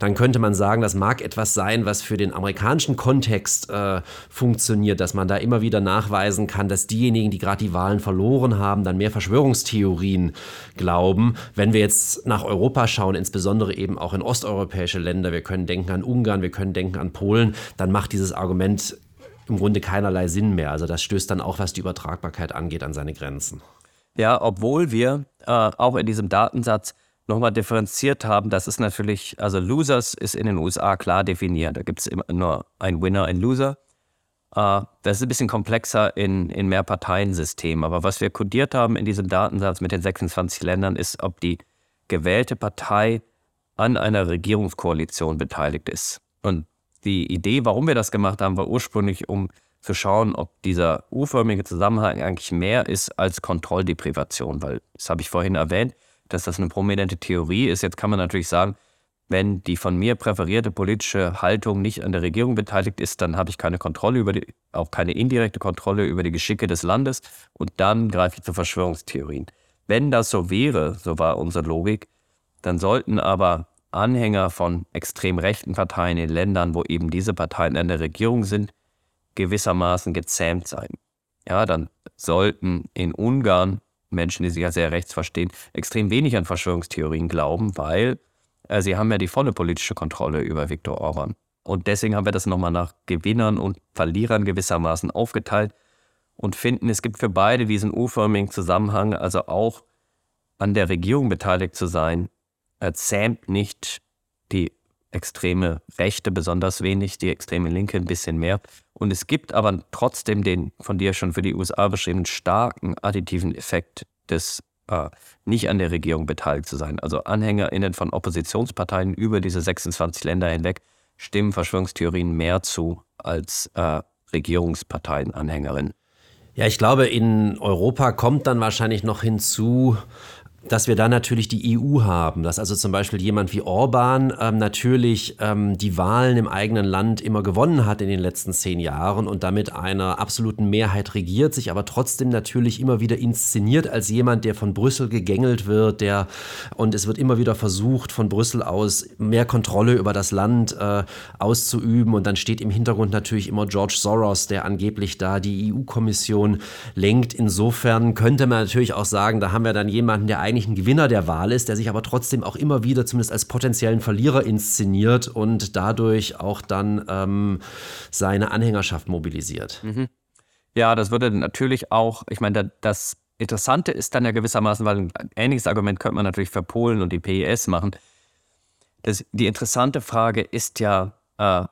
dann könnte man sagen, das mag etwas sein, was für den amerikanischen Kontext äh, funktioniert, dass man da immer wieder nachweisen kann, dass diejenigen, die gerade die Wahlen verloren haben, dann mehr Verschwörungstheorien glauben. Wenn wir jetzt nach Europa schauen, insbesondere eben auch in osteuropäische Länder, wir können denken an Ungarn, wir können denken an Polen, dann macht dieses Argument im Grunde keinerlei Sinn mehr. Also das stößt dann auch, was die Übertragbarkeit angeht, an seine Grenzen. Ja, obwohl wir äh, auch in diesem Datensatz nochmal differenziert haben, das ist natürlich, also Losers ist in den USA klar definiert. Da gibt es immer nur ein Winner, ein Loser. Uh, das ist ein bisschen komplexer in, in Mehrparteiensystemen. Aber was wir kodiert haben in diesem Datensatz mit den 26 Ländern, ist, ob die gewählte Partei an einer Regierungskoalition beteiligt ist. Und die Idee, warum wir das gemacht haben, war ursprünglich, um zu schauen, ob dieser U-förmige Zusammenhang eigentlich mehr ist als Kontrolldeprivation. Weil, das habe ich vorhin erwähnt, dass das eine prominente Theorie ist. Jetzt kann man natürlich sagen, wenn die von mir präferierte politische Haltung nicht an der Regierung beteiligt ist, dann habe ich keine Kontrolle über die, auch keine indirekte Kontrolle über die Geschicke des Landes und dann greife ich zu Verschwörungstheorien. Wenn das so wäre, so war unsere Logik, dann sollten aber Anhänger von extrem rechten Parteien in Ländern, wo eben diese Parteien an der Regierung sind, gewissermaßen gezähmt sein. Ja, dann sollten in Ungarn Menschen, die sich ja sehr rechts verstehen, extrem wenig an Verschwörungstheorien glauben, weil sie haben ja die volle politische Kontrolle über Viktor Orban. Und deswegen haben wir das nochmal nach Gewinnern und Verlierern gewissermaßen aufgeteilt und finden, es gibt für beide diesen U-förmigen Zusammenhang, also auch an der Regierung beteiligt zu sein, zähmt nicht die extreme Rechte besonders wenig, die extreme Linke ein bisschen mehr. Und es gibt aber trotzdem den von dir schon für die USA beschriebenen starken additiven Effekt des äh, nicht an der Regierung beteiligt zu sein. Also AnhängerInnen von Oppositionsparteien über diese 26 Länder hinweg stimmen Verschwörungstheorien mehr zu als äh, Regierungsparteien-Anhängerinnen. Ja, ich glaube, in Europa kommt dann wahrscheinlich noch hinzu, dass wir da natürlich die EU haben, dass also zum Beispiel jemand wie Orban ähm, natürlich ähm, die Wahlen im eigenen Land immer gewonnen hat in den letzten zehn Jahren und damit einer absoluten Mehrheit regiert, sich aber trotzdem natürlich immer wieder inszeniert als jemand, der von Brüssel gegängelt wird, der und es wird immer wieder versucht, von Brüssel aus mehr Kontrolle über das Land äh, auszuüben und dann steht im Hintergrund natürlich immer George Soros, der angeblich da die EU-Kommission lenkt. Insofern könnte man natürlich auch sagen, da haben wir dann jemanden, der eigentlich ein Gewinner der Wahl ist, der sich aber trotzdem auch immer wieder zumindest als potenziellen Verlierer inszeniert und dadurch auch dann ähm, seine Anhängerschaft mobilisiert. Mhm. Ja, das würde natürlich auch, ich meine, das Interessante ist dann ja gewissermaßen, weil ein ähnliches Argument könnte man natürlich für Polen und die PES machen. Das, die interessante Frage ist ja, äh,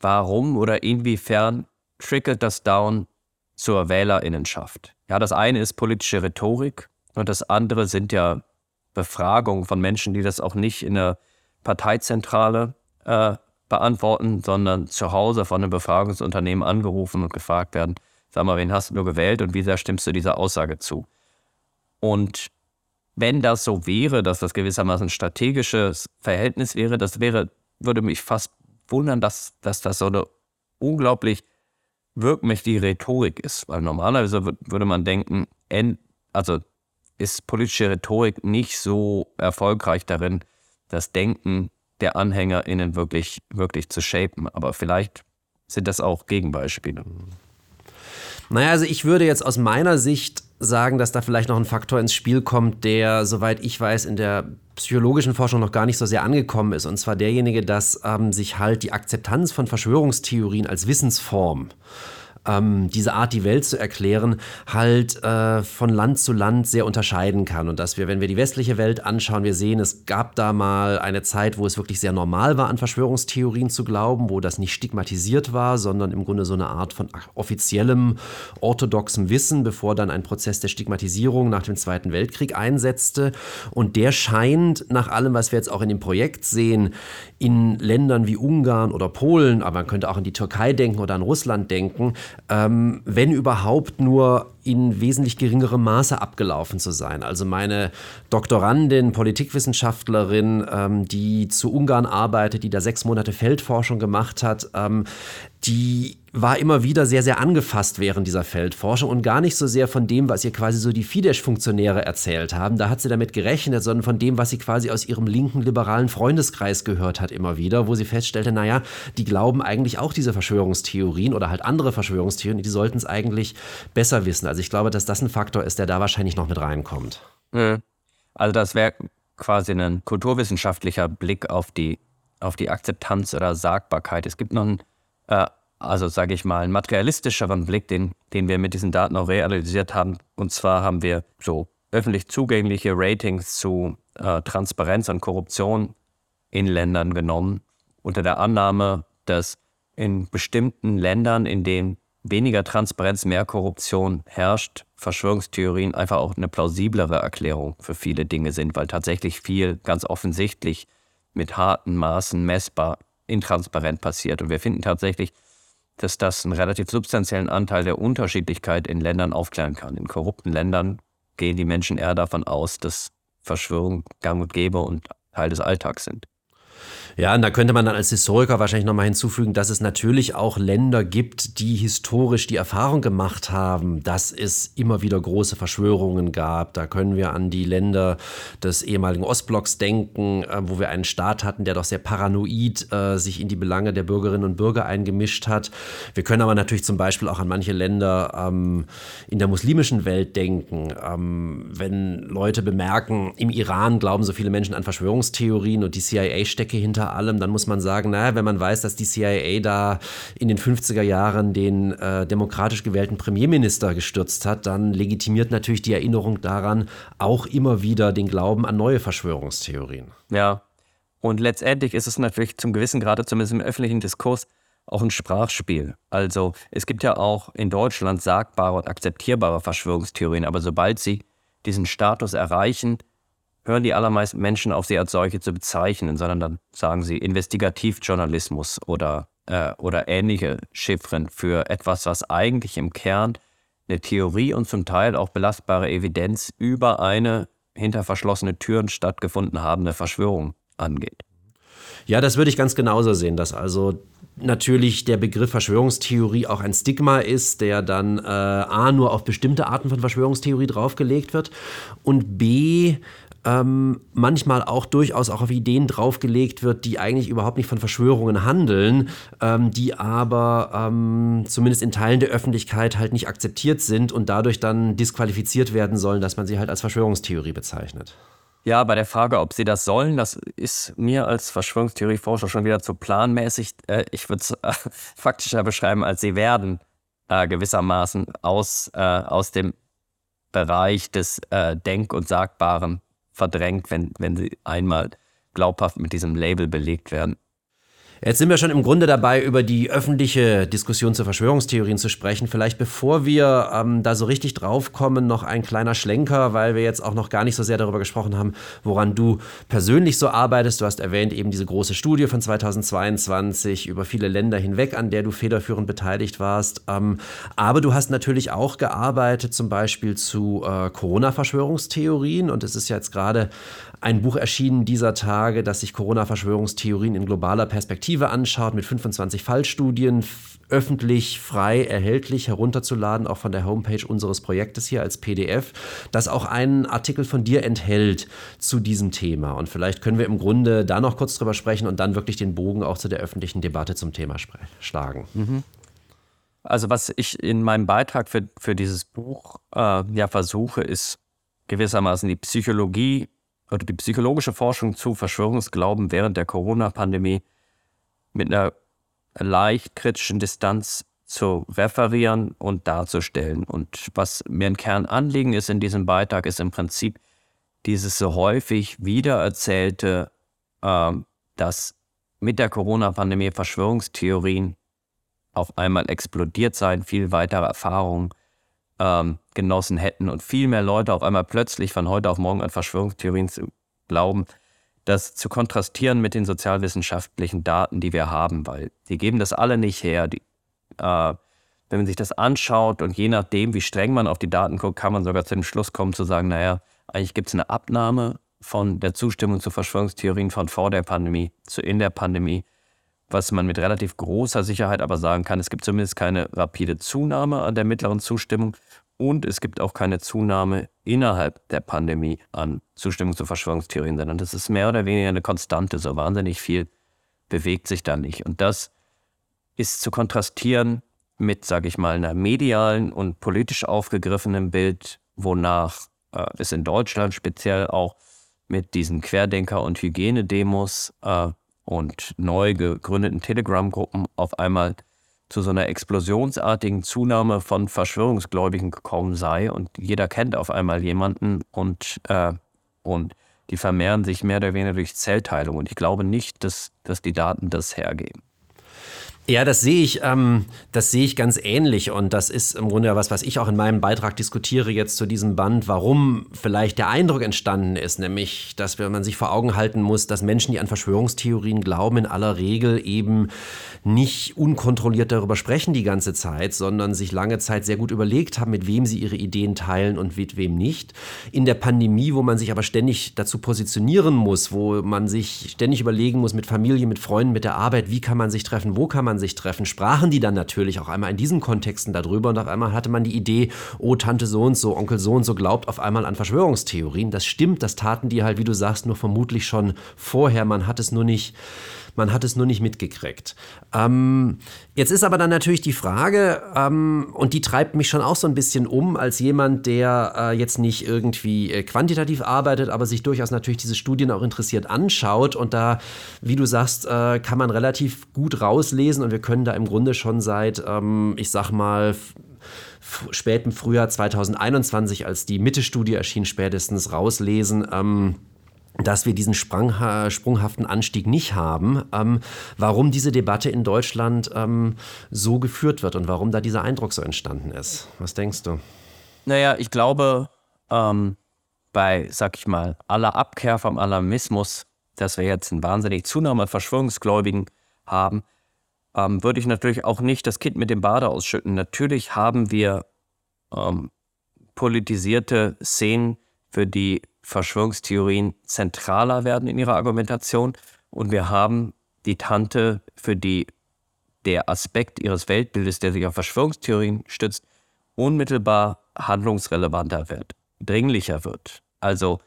warum oder inwiefern trickelt das down zur Wählerinnenschaft? Ja, das eine ist politische Rhetorik, und das andere sind ja Befragungen von Menschen, die das auch nicht in der Parteizentrale äh, beantworten, sondern zu Hause von einem Befragungsunternehmen angerufen und gefragt werden, sag mal, wen hast du gewählt und wie sehr stimmst du dieser Aussage zu? Und wenn das so wäre, dass das gewissermaßen ein strategisches Verhältnis wäre, das wäre, würde mich fast wundern, dass, dass das so eine unglaublich wirkmächtige Rhetorik ist. Weil normalerweise würde man denken, also ist politische Rhetorik nicht so erfolgreich darin, das Denken der AnhängerInnen wirklich, wirklich zu shapen. Aber vielleicht sind das auch Gegenbeispiele. Naja, also ich würde jetzt aus meiner Sicht sagen, dass da vielleicht noch ein Faktor ins Spiel kommt, der, soweit ich weiß, in der psychologischen Forschung noch gar nicht so sehr angekommen ist. Und zwar derjenige, dass ähm, sich halt die Akzeptanz von Verschwörungstheorien als Wissensform ähm, diese Art, die Welt zu erklären, halt äh, von Land zu Land sehr unterscheiden kann. Und dass wir, wenn wir die westliche Welt anschauen, wir sehen, es gab da mal eine Zeit, wo es wirklich sehr normal war, an Verschwörungstheorien zu glauben, wo das nicht stigmatisiert war, sondern im Grunde so eine Art von offiziellem orthodoxem Wissen, bevor dann ein Prozess der Stigmatisierung nach dem Zweiten Weltkrieg einsetzte. Und der scheint, nach allem, was wir jetzt auch in dem Projekt sehen, in Ländern wie Ungarn oder Polen, aber man könnte auch an die Türkei denken oder an Russland denken, ähm, wenn überhaupt nur in wesentlich geringerem Maße abgelaufen zu sein. Also meine Doktorandin, Politikwissenschaftlerin, ähm, die zu Ungarn arbeitet, die da sechs Monate Feldforschung gemacht hat, ähm, die war immer wieder sehr, sehr angefasst während dieser Feldforschung und gar nicht so sehr von dem, was ihr quasi so die Fidesz-Funktionäre erzählt haben. Da hat sie damit gerechnet, sondern von dem, was sie quasi aus ihrem linken liberalen Freundeskreis gehört hat immer wieder, wo sie feststellte, naja, die glauben eigentlich auch diese Verschwörungstheorien oder halt andere Verschwörungstheorien, die sollten es eigentlich besser wissen. Also ich glaube, dass das ein Faktor ist, der da wahrscheinlich noch mit reinkommt. Also das wäre quasi ein kulturwissenschaftlicher Blick auf die, auf die Akzeptanz oder Sagbarkeit. Es gibt noch einen äh, also sage ich mal, einen materialistischeren Blick, den, den wir mit diesen Daten auch realisiert haben. Und zwar haben wir so öffentlich zugängliche Ratings zu äh, Transparenz und Korruption in Ländern genommen, unter der Annahme, dass in bestimmten Ländern, in denen weniger Transparenz, mehr Korruption herrscht, Verschwörungstheorien einfach auch eine plausiblere Erklärung für viele Dinge sind, weil tatsächlich viel ganz offensichtlich mit harten Maßen messbar intransparent passiert. Und wir finden tatsächlich, dass das einen relativ substanziellen Anteil der Unterschiedlichkeit in Ländern aufklären kann. In korrupten Ländern gehen die Menschen eher davon aus, dass Verschwörungen gang und gäbe und Teil des Alltags sind. Ja, und da könnte man dann als Historiker wahrscheinlich nochmal hinzufügen, dass es natürlich auch Länder gibt, die historisch die Erfahrung gemacht haben, dass es immer wieder große Verschwörungen gab. Da können wir an die Länder des ehemaligen Ostblocks denken, äh, wo wir einen Staat hatten, der doch sehr paranoid äh, sich in die Belange der Bürgerinnen und Bürger eingemischt hat. Wir können aber natürlich zum Beispiel auch an manche Länder ähm, in der muslimischen Welt denken. Ähm, wenn Leute bemerken, im Iran glauben so viele Menschen an Verschwörungstheorien und die CIA stecke hinter allem, dann muss man sagen, naja, wenn man weiß, dass die CIA da in den 50er Jahren den äh, demokratisch gewählten Premierminister gestürzt hat, dann legitimiert natürlich die Erinnerung daran auch immer wieder den Glauben an neue Verschwörungstheorien. Ja, und letztendlich ist es natürlich zum gewissen Grade, zumindest im öffentlichen Diskurs, auch ein Sprachspiel. Also es gibt ja auch in Deutschland sagbare und akzeptierbare Verschwörungstheorien, aber sobald sie diesen Status erreichen, hören die allermeisten Menschen auf, sie als solche zu bezeichnen, sondern dann sagen sie Investigativjournalismus oder, äh, oder ähnliche Chiffren für etwas, was eigentlich im Kern eine Theorie und zum Teil auch belastbare Evidenz über eine hinter verschlossene Türen stattgefunden habende Verschwörung angeht. Ja, das würde ich ganz genauso sehen, dass also natürlich der Begriff Verschwörungstheorie auch ein Stigma ist, der dann äh, a nur auf bestimmte Arten von Verschwörungstheorie draufgelegt wird und b ähm, manchmal auch durchaus auch auf Ideen draufgelegt wird, die eigentlich überhaupt nicht von Verschwörungen handeln, ähm, die aber ähm, zumindest in Teilen der Öffentlichkeit halt nicht akzeptiert sind und dadurch dann disqualifiziert werden sollen, dass man sie halt als Verschwörungstheorie bezeichnet. Ja, bei der Frage, ob sie das sollen, das ist mir als Verschwörungstheorieforscher schon wieder zu planmäßig. Äh, ich würde es äh, faktischer beschreiben, als sie werden äh, gewissermaßen aus, äh, aus dem Bereich des äh, Denk- und Sagbaren verdrängt, wenn, wenn sie einmal glaubhaft mit diesem Label belegt werden. Jetzt sind wir schon im Grunde dabei, über die öffentliche Diskussion zu Verschwörungstheorien zu sprechen. Vielleicht bevor wir ähm, da so richtig draufkommen, noch ein kleiner Schlenker, weil wir jetzt auch noch gar nicht so sehr darüber gesprochen haben, woran du persönlich so arbeitest. Du hast erwähnt eben diese große Studie von 2022 über viele Länder hinweg, an der du federführend beteiligt warst. Ähm, aber du hast natürlich auch gearbeitet, zum Beispiel zu äh, Corona-Verschwörungstheorien. Und es ist jetzt gerade ein Buch erschienen dieser Tage, das sich Corona-Verschwörungstheorien in globaler Perspektive anschaut, mit 25 Fallstudien, öffentlich frei erhältlich herunterzuladen, auch von der Homepage unseres Projektes hier als PDF, das auch einen Artikel von dir enthält zu diesem Thema. Und vielleicht können wir im Grunde da noch kurz drüber sprechen und dann wirklich den Bogen auch zu der öffentlichen Debatte zum Thema schlagen. Mhm. Also was ich in meinem Beitrag für, für dieses Buch äh, ja versuche, ist gewissermaßen die Psychologie oder die psychologische Forschung zu Verschwörungsglauben während der Corona-Pandemie mit einer leicht kritischen Distanz zu referieren und darzustellen. Und was mir ein Kernanliegen ist in diesem Beitrag, ist im Prinzip dieses so häufig wiedererzählte, äh, dass mit der Corona-Pandemie Verschwörungstheorien auf einmal explodiert seien, viel weitere Erfahrungen ähm, genossen hätten und viel mehr Leute auf einmal plötzlich von heute auf morgen an Verschwörungstheorien zu glauben, das zu kontrastieren mit den sozialwissenschaftlichen Daten, die wir haben, weil die geben das alle nicht her. Die, äh, wenn man sich das anschaut und je nachdem, wie streng man auf die Daten guckt, kann man sogar zu dem Schluss kommen zu sagen, naja, eigentlich gibt es eine Abnahme von der Zustimmung zu Verschwörungstheorien von vor der Pandemie zu in der Pandemie, was man mit relativ großer Sicherheit aber sagen kann, es gibt zumindest keine rapide Zunahme an der mittleren Zustimmung und es gibt auch keine Zunahme innerhalb der Pandemie an Zustimmung zu Verschwörungstheorien, sondern das ist mehr oder weniger eine Konstante. So wahnsinnig viel bewegt sich da nicht. Und das ist zu kontrastieren mit, sage ich mal, einer medialen und politisch aufgegriffenen Bild, wonach äh, es in Deutschland speziell auch mit diesen Querdenker- und Hygienedemos äh, und neu gegründeten Telegram-Gruppen auf einmal zu so einer explosionsartigen Zunahme von Verschwörungsgläubigen gekommen sei und jeder kennt auf einmal jemanden und, äh, und die vermehren sich mehr oder weniger durch Zellteilung. Und ich glaube nicht, dass, dass die Daten das hergeben. Ja, das sehe ich, ähm, das sehe ich ganz ähnlich und das ist im Grunde was, was ich auch in meinem Beitrag diskutiere jetzt zu diesem Band, warum vielleicht der Eindruck entstanden ist, nämlich, dass man sich vor Augen halten muss, dass Menschen, die an Verschwörungstheorien glauben, in aller Regel eben nicht unkontrolliert darüber sprechen die ganze Zeit, sondern sich lange Zeit sehr gut überlegt haben, mit wem sie ihre Ideen teilen und mit wem nicht. In der Pandemie, wo man sich aber ständig dazu positionieren muss, wo man sich ständig überlegen muss mit Familie, mit Freunden, mit der Arbeit, wie kann man sich treffen, wo kann man sich treffen, sprachen die dann natürlich auch einmal in diesen Kontexten darüber und auf einmal hatte man die Idee, oh, Tante so und so, Onkel so und so glaubt auf einmal an Verschwörungstheorien. Das stimmt, das taten die halt, wie du sagst, nur vermutlich schon vorher. Man hat es nur nicht man hat es nur nicht mitgekriegt. Ähm, jetzt ist aber dann natürlich die Frage, ähm, und die treibt mich schon auch so ein bisschen um, als jemand, der äh, jetzt nicht irgendwie äh, quantitativ arbeitet, aber sich durchaus natürlich diese Studien auch interessiert anschaut. Und da, wie du sagst, äh, kann man relativ gut rauslesen und wir können da im Grunde schon seit, ähm, ich sag mal, späten Frühjahr 2021, als die Mitte-Studie erschien, spätestens rauslesen. Ähm, dass wir diesen sprunghaften Anstieg nicht haben, ähm, warum diese Debatte in Deutschland ähm, so geführt wird und warum da dieser Eindruck so entstanden ist. Was denkst du? Naja, ich glaube, ähm, bei, sag ich mal, aller Abkehr vom Alarmismus, dass wir jetzt eine wahnsinnig Zunahme an Verschwörungsgläubigen haben, ähm, würde ich natürlich auch nicht das Kind mit dem Bade ausschütten. Natürlich haben wir ähm, politisierte Szenen, für die Verschwörungstheorien zentraler werden in ihrer Argumentation und wir haben die Tante, für die der Aspekt ihres Weltbildes, der sich auf Verschwörungstheorien stützt, unmittelbar handlungsrelevanter wird, dringlicher wird. Also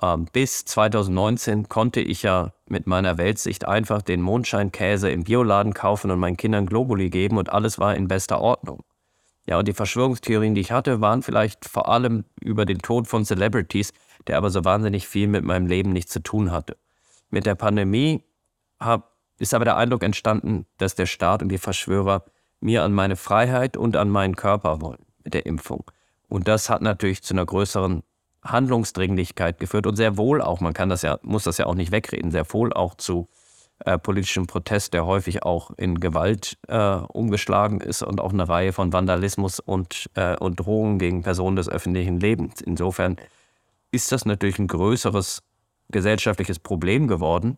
ähm, bis 2019 konnte ich ja mit meiner Weltsicht einfach den Mondscheinkäse im Bioladen kaufen und meinen Kindern Globuli geben und alles war in bester Ordnung. Ja, und die Verschwörungstheorien, die ich hatte, waren vielleicht vor allem über den Tod von Celebrities, der aber so wahnsinnig viel mit meinem Leben nichts zu tun hatte. Mit der Pandemie hab, ist aber der Eindruck entstanden, dass der Staat und die Verschwörer mir an meine Freiheit und an meinen Körper wollen mit der Impfung. Und das hat natürlich zu einer größeren Handlungsdringlichkeit geführt und sehr wohl auch, man kann das ja, muss das ja auch nicht wegreden, sehr wohl auch zu äh, politischem Protest, der häufig auch in Gewalt äh, umgeschlagen ist und auch eine Reihe von Vandalismus und, äh, und Drohungen gegen Personen des öffentlichen Lebens. Insofern ist das natürlich ein größeres gesellschaftliches Problem geworden,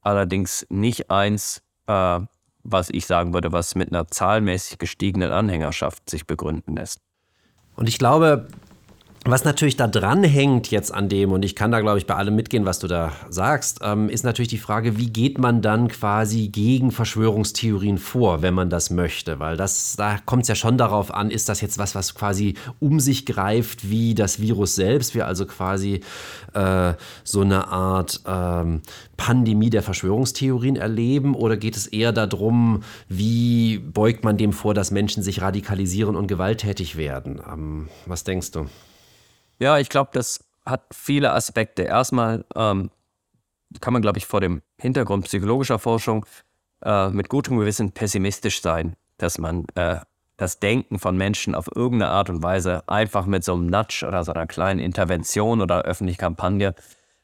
allerdings nicht eins, äh, was ich sagen würde, was mit einer zahlmäßig gestiegenen Anhängerschaft sich begründen lässt. Und ich glaube, was natürlich da dran hängt jetzt an dem, und ich kann da, glaube ich, bei allem mitgehen, was du da sagst, ähm, ist natürlich die Frage, wie geht man dann quasi gegen Verschwörungstheorien vor, wenn man das möchte? Weil das, da kommt es ja schon darauf an, ist das jetzt was, was quasi um sich greift wie das Virus selbst, wir also quasi äh, so eine Art ähm, Pandemie der Verschwörungstheorien erleben, oder geht es eher darum, wie beugt man dem vor, dass Menschen sich radikalisieren und gewalttätig werden? Ähm, was denkst du? Ja, ich glaube, das hat viele Aspekte. Erstmal ähm, kann man, glaube ich, vor dem Hintergrund psychologischer Forschung äh, mit gutem Gewissen pessimistisch sein dass man äh, das Denken von Menschen auf irgendeine Art und Weise einfach mit so einem Nudge oder so einer kleinen Intervention oder öffentlichen Kampagne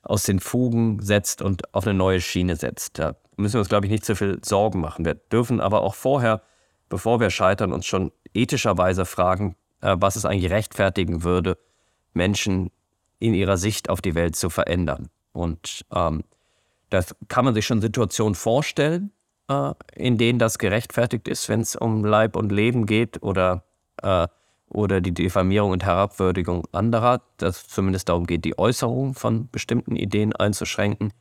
aus den Fugen setzt und auf eine neue Schiene setzt. Da müssen wir uns, glaube ich, nicht zu viel Sorgen machen. Wir dürfen aber auch vorher, bevor wir scheitern, uns schon ethischerweise fragen, äh, was es eigentlich rechtfertigen würde, Menschen in ihrer Sicht auf die Welt zu verändern. Und ähm, das kann man sich schon Situationen vorstellen, äh, in denen das gerechtfertigt ist, wenn es um Leib und Leben geht oder, äh, oder die Diffamierung und Herabwürdigung anderer, dass es zumindest darum geht, die Äußerung von bestimmten Ideen einzuschränken.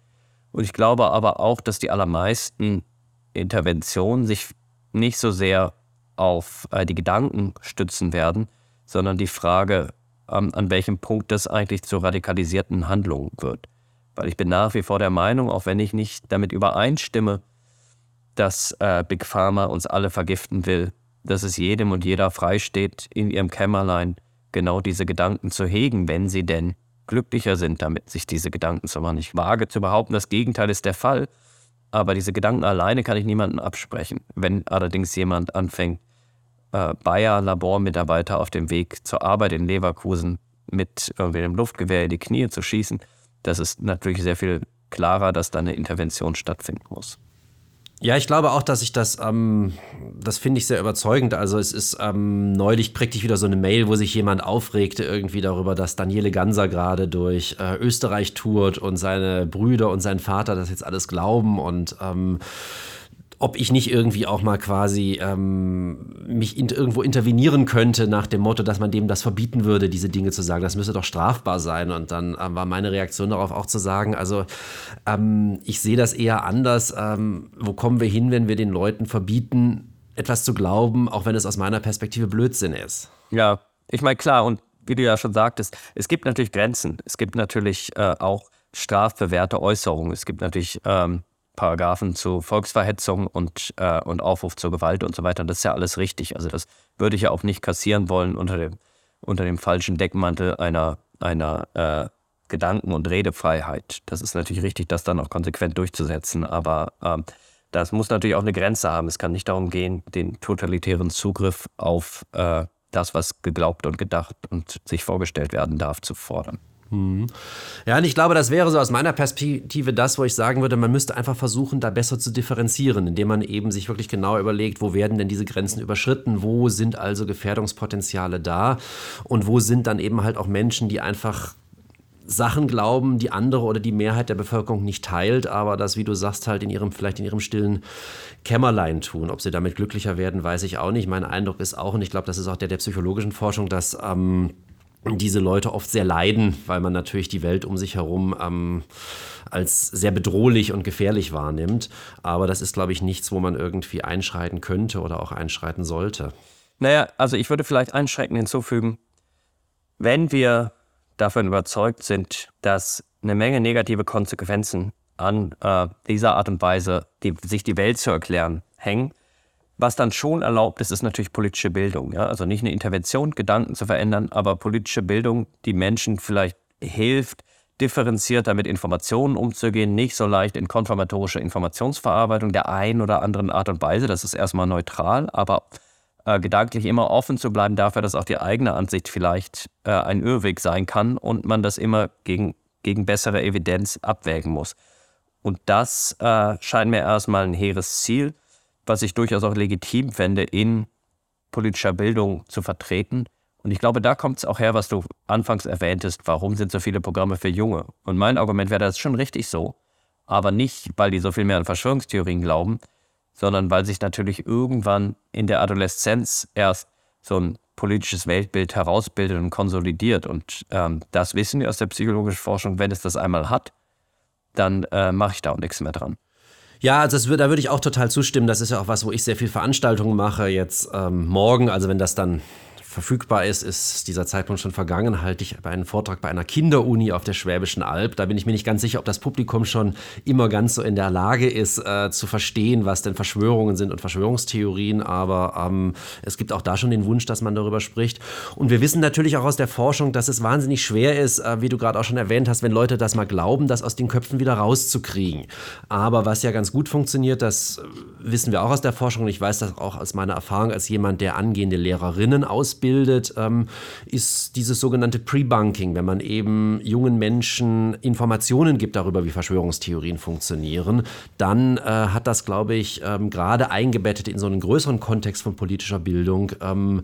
Und ich glaube aber auch, dass die allermeisten Interventionen sich nicht so sehr auf äh, die Gedanken stützen werden, sondern die Frage, ähm, an welchem Punkt das eigentlich zu radikalisierten Handlungen wird. Weil ich bin nach wie vor der Meinung, auch wenn ich nicht damit übereinstimme, dass äh, Big Pharma uns alle vergiften will, dass es jedem und jeder freisteht, in ihrem Kämmerlein genau diese Gedanken zu hegen, wenn sie denn glücklicher sind damit, sich diese Gedanken zu machen. Ich wage zu behaupten, das Gegenteil ist der Fall, aber diese Gedanken alleine kann ich niemandem absprechen. Wenn allerdings jemand anfängt, Bayer-Labormitarbeiter auf dem Weg zur Arbeit in Leverkusen mit irgendwie einem Luftgewehr in die Knie zu schießen, das ist natürlich sehr viel klarer, dass da eine Intervention stattfinden muss. Ja, ich glaube auch, dass ich das, ähm, das finde ich sehr überzeugend. Also es ist, ähm, neulich kriegte ich wieder so eine Mail, wo sich jemand aufregte irgendwie darüber, dass Daniele Ganser gerade durch äh, Österreich tourt und seine Brüder und sein Vater das jetzt alles glauben und ähm, ob ich nicht irgendwie auch mal quasi ähm, mich in, irgendwo intervenieren könnte nach dem Motto, dass man dem das verbieten würde, diese Dinge zu sagen. Das müsste doch strafbar sein. Und dann ähm, war meine Reaktion darauf auch zu sagen, also ähm, ich sehe das eher anders. Ähm, wo kommen wir hin, wenn wir den Leuten verbieten, etwas zu glauben, auch wenn es aus meiner Perspektive Blödsinn ist? Ja, ich meine, klar, und wie du ja schon sagtest, es gibt natürlich Grenzen. Es gibt natürlich äh, auch strafbewährte Äußerungen. Es gibt natürlich ähm, Paragraphen zu Volksverhetzung und, äh, und Aufruf zur Gewalt und so weiter. Das ist ja alles richtig. Also das würde ich ja auch nicht kassieren wollen unter dem, unter dem falschen Deckmantel einer, einer äh, Gedanken- und Redefreiheit. Das ist natürlich richtig, das dann auch konsequent durchzusetzen. Aber ähm, das muss natürlich auch eine Grenze haben. Es kann nicht darum gehen, den totalitären Zugriff auf äh, das, was geglaubt und gedacht und sich vorgestellt werden darf, zu fordern. Mhm. Ja, und ich glaube, das wäre so aus meiner Perspektive das, wo ich sagen würde, man müsste einfach versuchen, da besser zu differenzieren, indem man eben sich wirklich genau überlegt, wo werden denn diese Grenzen überschritten, wo sind also Gefährdungspotenziale da und wo sind dann eben halt auch Menschen, die einfach Sachen glauben, die andere oder die Mehrheit der Bevölkerung nicht teilt, aber das, wie du sagst, halt in ihrem, vielleicht in ihrem stillen Kämmerlein tun. Ob sie damit glücklicher werden, weiß ich auch nicht. Mein Eindruck ist auch, und ich glaube, das ist auch der der psychologischen Forschung, dass ähm, diese Leute oft sehr leiden, weil man natürlich die Welt um sich herum ähm, als sehr bedrohlich und gefährlich wahrnimmt. Aber das ist, glaube ich, nichts, wo man irgendwie einschreiten könnte oder auch einschreiten sollte. Naja, also ich würde vielleicht einschränkend hinzufügen, wenn wir davon überzeugt sind, dass eine Menge negative Konsequenzen an äh, dieser Art und Weise, die, sich die Welt zu erklären, hängen, was dann schon erlaubt ist, ist natürlich politische Bildung. Ja? Also nicht eine Intervention, Gedanken zu verändern, aber politische Bildung, die Menschen vielleicht hilft, differenzierter mit Informationen umzugehen, nicht so leicht in konformatorische Informationsverarbeitung der einen oder anderen Art und Weise. Das ist erstmal neutral, aber äh, gedanklich immer offen zu bleiben dafür, dass auch die eigene Ansicht vielleicht äh, ein Irrweg sein kann und man das immer gegen, gegen bessere Evidenz abwägen muss. Und das äh, scheint mir erstmal ein hehres Ziel was ich durchaus auch legitim fände, in politischer Bildung zu vertreten. Und ich glaube, da kommt es auch her, was du anfangs erwähntest, warum sind so viele Programme für Junge? Und mein Argument wäre, das ist schon richtig so, aber nicht, weil die so viel mehr an Verschwörungstheorien glauben, sondern weil sich natürlich irgendwann in der Adoleszenz erst so ein politisches Weltbild herausbildet und konsolidiert. Und ähm, das wissen wir aus der psychologischen Forschung, wenn es das einmal hat, dann äh, mache ich da auch nichts mehr dran. Ja, also das, da würde ich auch total zustimmen. Das ist ja auch was, wo ich sehr viel Veranstaltungen mache. Jetzt ähm, morgen, also wenn das dann verfügbar ist, ist dieser Zeitpunkt schon vergangen, halte ich einen Vortrag bei einer Kinderuni auf der Schwäbischen Alb. Da bin ich mir nicht ganz sicher, ob das Publikum schon immer ganz so in der Lage ist, äh, zu verstehen, was denn Verschwörungen sind und Verschwörungstheorien. Aber ähm, es gibt auch da schon den Wunsch, dass man darüber spricht. Und wir wissen natürlich auch aus der Forschung, dass es wahnsinnig schwer ist, äh, wie du gerade auch schon erwähnt hast, wenn Leute das mal glauben, das aus den Köpfen wieder rauszukriegen. Aber was ja ganz gut funktioniert, das wissen wir auch aus der Forschung, und ich weiß das auch aus meiner Erfahrung als jemand, der angehende Lehrerinnen ausbildet, ähm, ist dieses sogenannte Pre-Bunking, wenn man eben jungen Menschen Informationen gibt darüber, wie Verschwörungstheorien funktionieren, dann äh, hat das, glaube ich, ähm, gerade eingebettet in so einen größeren Kontext von politischer Bildung ähm,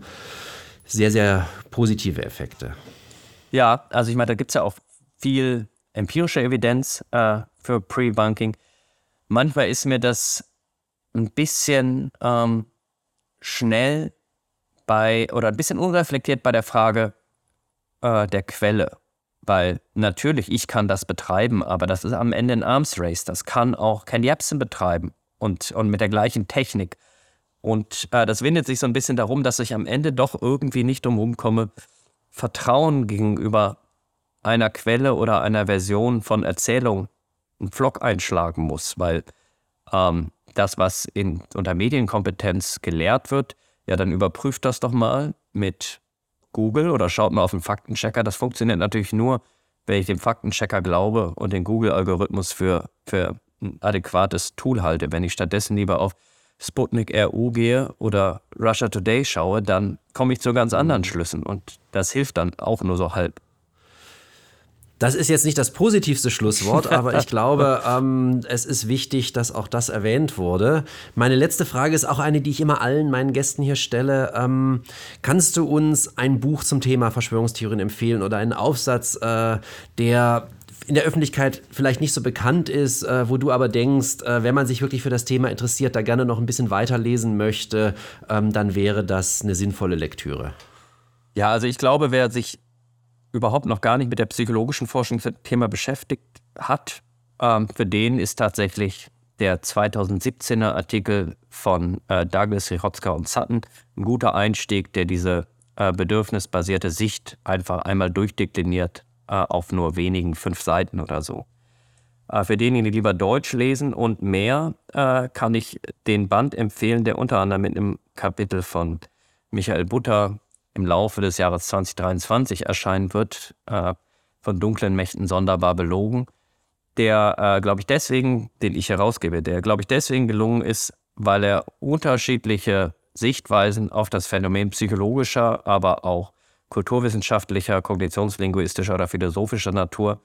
sehr, sehr positive Effekte. Ja, also ich meine, da gibt es ja auch viel empirische Evidenz äh, für Pre-Bunking. Manchmal ist mir das ein bisschen ähm, schnell bei oder ein bisschen unreflektiert bei der Frage äh, der Quelle. Weil natürlich, ich kann das betreiben, aber das ist am Ende ein Arms Race. Das kann auch Ken Jebsen betreiben und, und mit der gleichen Technik. Und äh, das windet sich so ein bisschen darum, dass ich am Ende doch irgendwie nicht drum komme, Vertrauen gegenüber einer Quelle oder einer Version von Erzählung einen Vlog einschlagen muss, weil ähm, das, was in, unter Medienkompetenz gelehrt wird, ja, dann überprüft das doch mal mit Google oder schaut mal auf den Faktenchecker. Das funktioniert natürlich nur, wenn ich dem Faktenchecker glaube und den Google-Algorithmus für, für ein adäquates Tool halte. Wenn ich stattdessen lieber auf Sputnik RU gehe oder Russia Today schaue, dann komme ich zu ganz anderen Schlüssen und das hilft dann auch nur so halb. Das ist jetzt nicht das positivste Schlusswort, aber ich glaube, ähm, es ist wichtig, dass auch das erwähnt wurde. Meine letzte Frage ist auch eine, die ich immer allen meinen Gästen hier stelle. Ähm, kannst du uns ein Buch zum Thema Verschwörungstheorien empfehlen oder einen Aufsatz, äh, der in der Öffentlichkeit vielleicht nicht so bekannt ist, äh, wo du aber denkst, äh, wenn man sich wirklich für das Thema interessiert, da gerne noch ein bisschen weiterlesen möchte, ähm, dann wäre das eine sinnvolle Lektüre. Ja, also ich glaube, wer sich überhaupt noch gar nicht mit der psychologischen Forschung Thema beschäftigt hat, ähm, für den ist tatsächlich der 2017er Artikel von äh, Douglas Richotzka und Sutton ein guter Einstieg, der diese äh, bedürfnisbasierte Sicht einfach einmal durchdekliniert äh, auf nur wenigen fünf Seiten oder so. Äh, für diejenigen, die lieber Deutsch lesen und mehr, äh, kann ich den Band empfehlen, der unter anderem mit einem Kapitel von Michael Butter im Laufe des Jahres 2023 erscheinen wird, äh, von dunklen Mächten sonderbar belogen, der, äh, glaube ich, deswegen, den ich herausgebe, der, glaube ich, deswegen gelungen ist, weil er unterschiedliche Sichtweisen auf das Phänomen psychologischer, aber auch kulturwissenschaftlicher, kognitionslinguistischer oder philosophischer Natur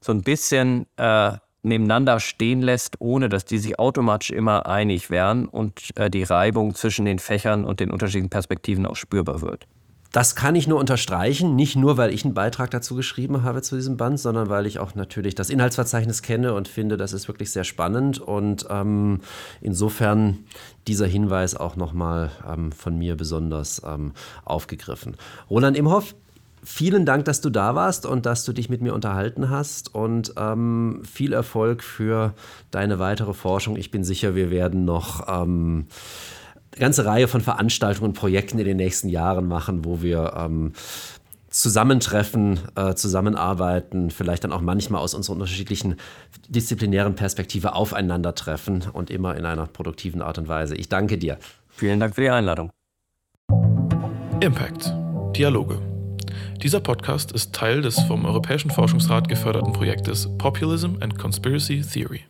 so ein bisschen äh, nebeneinander stehen lässt, ohne dass die sich automatisch immer einig wären und äh, die Reibung zwischen den Fächern und den unterschiedlichen Perspektiven auch spürbar wird. Das kann ich nur unterstreichen, nicht nur, weil ich einen Beitrag dazu geschrieben habe zu diesem Band, sondern weil ich auch natürlich das Inhaltsverzeichnis kenne und finde, das ist wirklich sehr spannend. Und ähm, insofern dieser Hinweis auch nochmal ähm, von mir besonders ähm, aufgegriffen. Roland Imhoff, vielen Dank, dass du da warst und dass du dich mit mir unterhalten hast und ähm, viel Erfolg für deine weitere Forschung. Ich bin sicher, wir werden noch ähm, ganze Reihe von Veranstaltungen und Projekten in den nächsten Jahren machen, wo wir ähm, zusammentreffen, äh, zusammenarbeiten, vielleicht dann auch manchmal aus unserer unterschiedlichen disziplinären Perspektive aufeinandertreffen und immer in einer produktiven Art und Weise. Ich danke dir. Vielen Dank für die Einladung. Impact. Dialoge. Dieser Podcast ist Teil des vom Europäischen Forschungsrat geförderten Projektes Populism and Conspiracy Theory.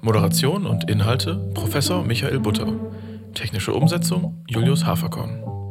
Moderation und Inhalte Professor Michael Butter. Technische Umsetzung Julius Haferkorn.